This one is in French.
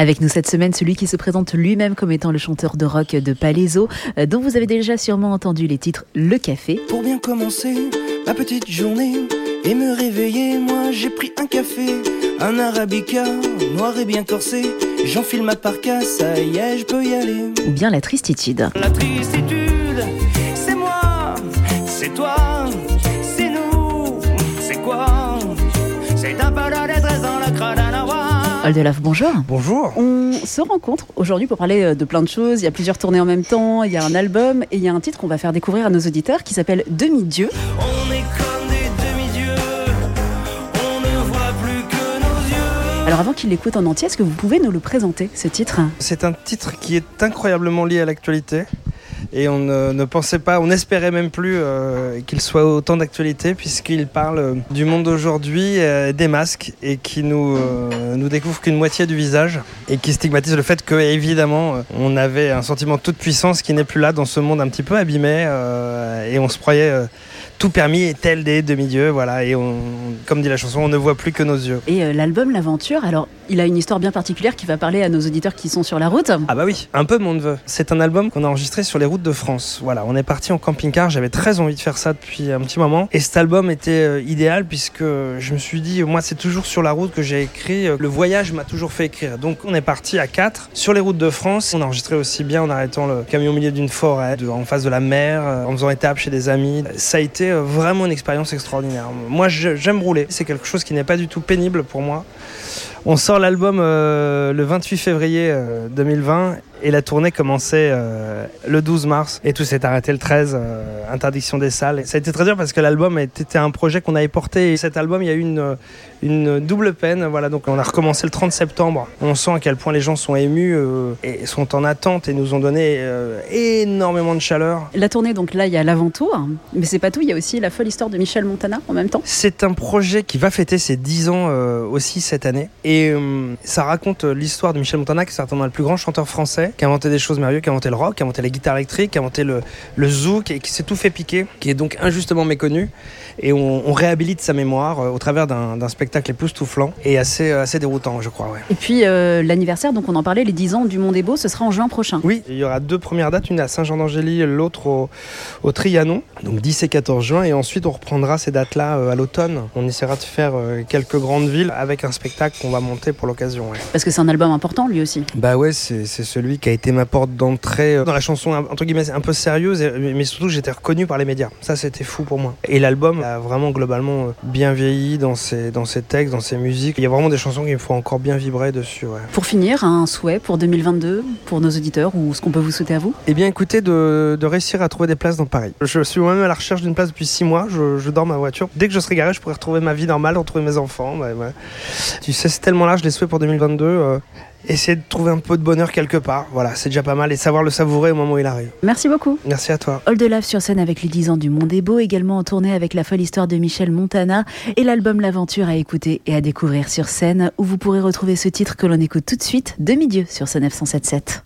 Avec nous cette semaine, celui qui se présente lui-même comme étant le chanteur de rock de Palaiso, euh, dont vous avez déjà sûrement entendu les titres Le Café. Pour bien commencer ma petite journée et me réveiller, moi j'ai pris un café, un arabica, noir et bien corsé. J'enfile ma parka, ça y est, je peux y aller. Ou bien La Tristitude. La tristitude, c'est moi, c'est toi, c'est nous, c'est quoi? C'est un peu la bonjour. Bonjour. On se rencontre aujourd'hui pour parler euh, de plein de choses. Il y a plusieurs tournées en même temps, il y a un album et il y a un titre qu'on va faire découvrir à nos auditeurs qui s'appelle Demi-Dieu. On est comme des demi-dieux, on ne voit plus que nos yeux. Alors avant qu'il l'écoute en entier, est-ce que vous pouvez nous le présenter, ce titre? C'est un titre qui est incroyablement lié à l'actualité. Et on ne, pensait pas, on n'espérait même plus euh, qu'il soit autant d'actualité puisqu'il parle euh, du monde d'aujourd'hui, euh, des masques et qui nous, nous découvre qu'une moitié du visage et qui stigmatise le fait que évidemment on avait un sentiment de toute puissance qui n'est plus là dans ce monde un petit peu abîmé et on se croyait tout permis et tel des demi-dieux, voilà. Et on, comme dit la chanson, on ne voit plus que nos yeux. Et l'album L'Aventure, alors il a une histoire bien particulière qui va parler à nos auditeurs qui sont sur la route. Ah bah oui, un peu mon neveu. C'est un album qu'on a enregistré sur les routes de France. Voilà, on est parti en camping-car, j'avais très envie de faire ça depuis un petit moment. Et cet album était euh, idéal puisque je me suis dit, moi c'est toujours sur la route que j'ai écrit, euh, le voyage m'a toujours fait écrire. Donc on est parti à 4 sur les routes de France. On a enregistré aussi bien en arrêtant le camion au milieu d'une forêt, en face de la mer, euh, en faisant étape chez des amis. Ça a été vraiment une expérience extraordinaire. Moi j'aime rouler, c'est quelque chose qui n'est pas du tout pénible pour moi. On sort l'album euh, le 28 février euh, 2020 et la tournée commençait euh, le 12 mars et tout s'est arrêté le 13, euh, interdiction des salles. Et ça a été très dur parce que l'album était un projet qu'on avait porté et cet album il y a eu une, une double peine. Voilà, donc on a recommencé le 30 septembre. On sent à quel point les gens sont émus euh, et sont en attente et nous ont donné énormément de chaleur. La tournée, donc là, il y a l'Aventour, mais c'est pas tout, il y a aussi la folle histoire de Michel Montana en même temps. C'est un projet qui va fêter ses 10 ans aussi cette année. Et ça raconte l'histoire de Michel Montana, qui est certainement le plus grand chanteur français, qui a inventé des choses merveilleuses, qui a inventé le rock, qui a inventé les guitares électriques, qui a inventé le, le zouk, et qui s'est tout fait piquer, qui est donc injustement méconnu. Et on, on réhabilite sa mémoire euh, au travers d'un spectacle époustouflant et assez, euh, assez déroutant, je crois. Ouais. Et puis euh, l'anniversaire, donc on en parlait, les 10 ans du Monde est beau, ce sera en juin prochain. Oui, il y aura deux premières dates, une à Saint-Jean-d'Angély, l'autre au, au Trianon, donc 10 et 14 juin, et ensuite on reprendra ces dates-là euh, à l'automne. On essaiera de faire quelques grandes villes avec un spectacle qu'on va monter pour l'occasion. ouais. Parce que c'est un album important lui aussi. Bah ouais, c'est celui qui a été ma porte d'entrée euh, dans la chanson entre guillemets un peu sérieuse, mais surtout j'étais reconnu par les médias. Ça c'était fou pour moi. Et l'album a vraiment globalement euh, bien vieilli dans ses, dans ses textes, dans ses musiques. Il y a vraiment des chansons qui me font encore bien vibrer dessus. Ouais. Pour finir, un souhait pour 2022, pour nos auditeurs, ou ce qu'on peut vous souhaiter à vous? Eh bien, écoutez, de, de réussir à trouver des places dans Paris. Je suis moi-même à la recherche d'une place depuis six mois. Je, je dors ma voiture. Dès que je serai garé, je pourrai retrouver ma vie normale, retrouver mes enfants. Tu sais, c'est tellement large les souhaits pour 2022. euh, essayer de trouver un peu de bonheur quelque part. Voilà, c'est déjà pas mal. Et savoir le savourer au moment où il arrive. Merci beaucoup. Merci à toi. Oldelaf sur scène avec les 10 ans du Monde est beau, également en tournée avec la folle histoire de Michel Montana et l'album L'Aventure à écouter et à découvrir sur scène où vous pourrez retrouver ce titre que l'on écoute tout de suite, Demi-Dieu sur scène F177.